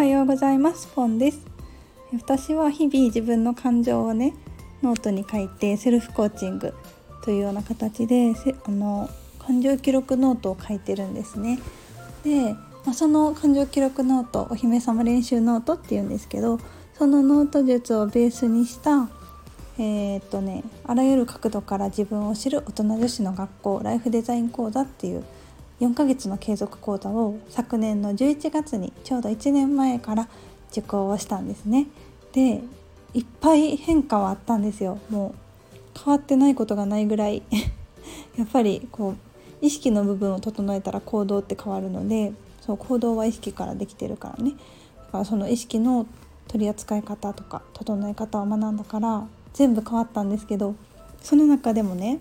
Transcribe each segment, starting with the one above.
はようございます。ポンです。私は日々自分の感情をねノートに書いてセルフコーチングというような形であの感情記録ノートを書いてるんですね。で、まあ、その感情記録ノートお姫様練習ノートっていうんですけどそのノート術をベースにしたえー、っとねあらゆる角度から自分を知る大人女子の学校ライフデザイン講座っていう4ヶ月の継続講座を昨年の11月にちょうど1年前から受講をしたんですね。でいっぱい変化はあったんですよ。もう変わってないことがないぐらい。やっぱりこう意識の部分を整えたら行動って変わるのでそう行動は意識からできてるからね。だからその意識の取り扱い方とか整え方を学んだから全部変わったんですけどその中でもね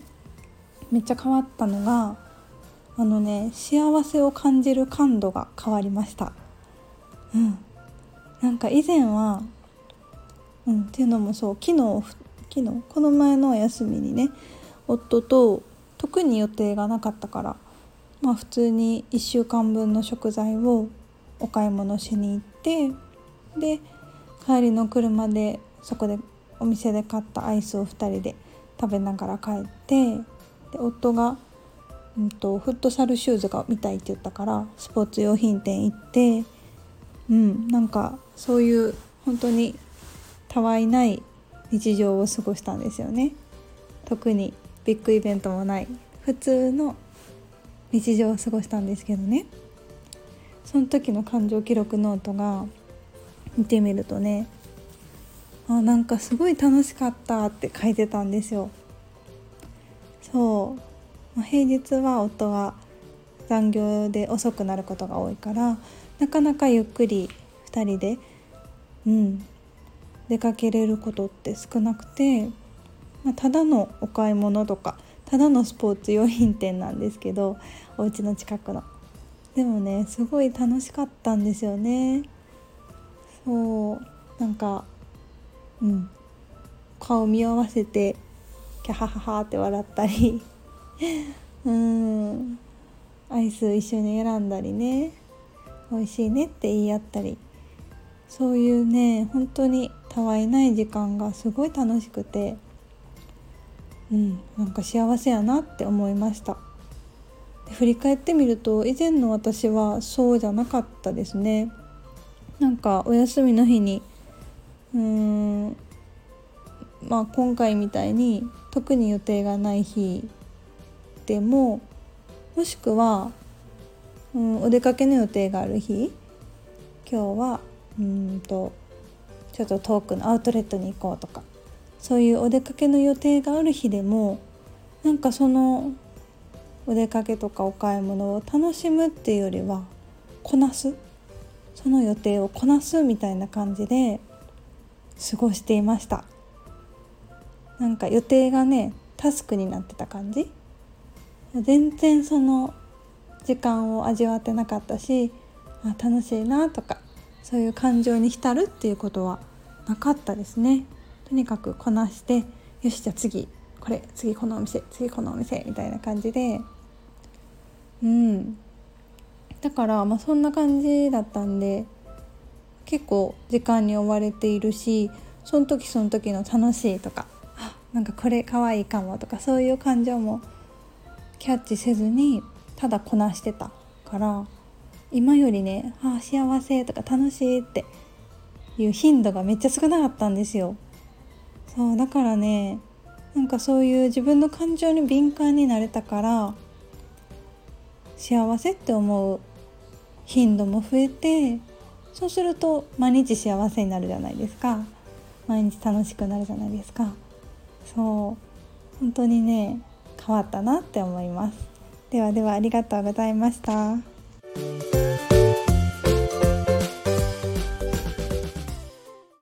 めっちゃ変わったのがあのね幸せを感じる感度が変わりました。うん。なんか以前はうんっていうのもそう昨日昨日この前のお休みにね夫と特に予定がなかったからまあ普通に1週間分の食材をお買い物しに行ってで帰りの車でそこでお店で買ったアイスを2人で食べながら帰ってで夫が、うんと、フットサルシューズが見たいって言ったからスポーツ用品店行ってうんなんかそういう本当にたわいない日常を過ごしたんですよね。特にビッグイベントもない普通の日常を過ごしたんですけどね。その時の感情記録ノートが見てみるとねあなんかすごい楽しかったって書いてたんですよ。そう。平日は夫は残業で遅くなることが多いからなかなかゆっくり2人でうん出かけれることって少なくて、まあ、ただのお買い物とかただのスポーツ用品店なんですけどお家の近くの。でもねすごい楽しかったんですよね。そうなんかうん顔見合わせてキャハハハって笑ったり。うん。アイス一緒に選んだりね。美味しいねって言い合ったり。そういうね本当にたわいない時間がすごい楽しくて。うん。なんか幸せやなって思いました。で振り返ってみると以前の私はそうじゃなかったですね。なんかお休みの日にうーん。まあ今回みたいに特に予定がない日でももしくは、うん、お出かけの予定がある日今日はうんとちょっと遠くのアウトレットに行こうとかそういうお出かけの予定がある日でもなんかそのお出かけとかお買い物を楽しむっていうよりはこなす。その予定をこなすみたいな感じで過ごしていました。なんか予定がねタスクになってた感じ。全然その時間を味わってなかったしあ楽しいなとかそういう感情に浸るっていうことはなかったですね。とにかくこなしてよしじゃあ次これ次このお店次このお店みたいな感じで。うん。だからまあそんな感じだったんで結構時間に追われているしその時その時の楽しいとかあなんかこれ可愛いかもとかそういう感情もキャッチせずにただこなしてたから今よりね「ああ幸せ」とか「楽しい」っていう頻度がめっちゃ少なかったんですよ。そうだからねなんかそういう自分の感情に敏感になれたから幸せって思う頻度も増えてそうすると毎日幸せになるじゃないですか毎日楽しくなるじゃないですかそう本当にね変わったなって思いますではではありがとうございました。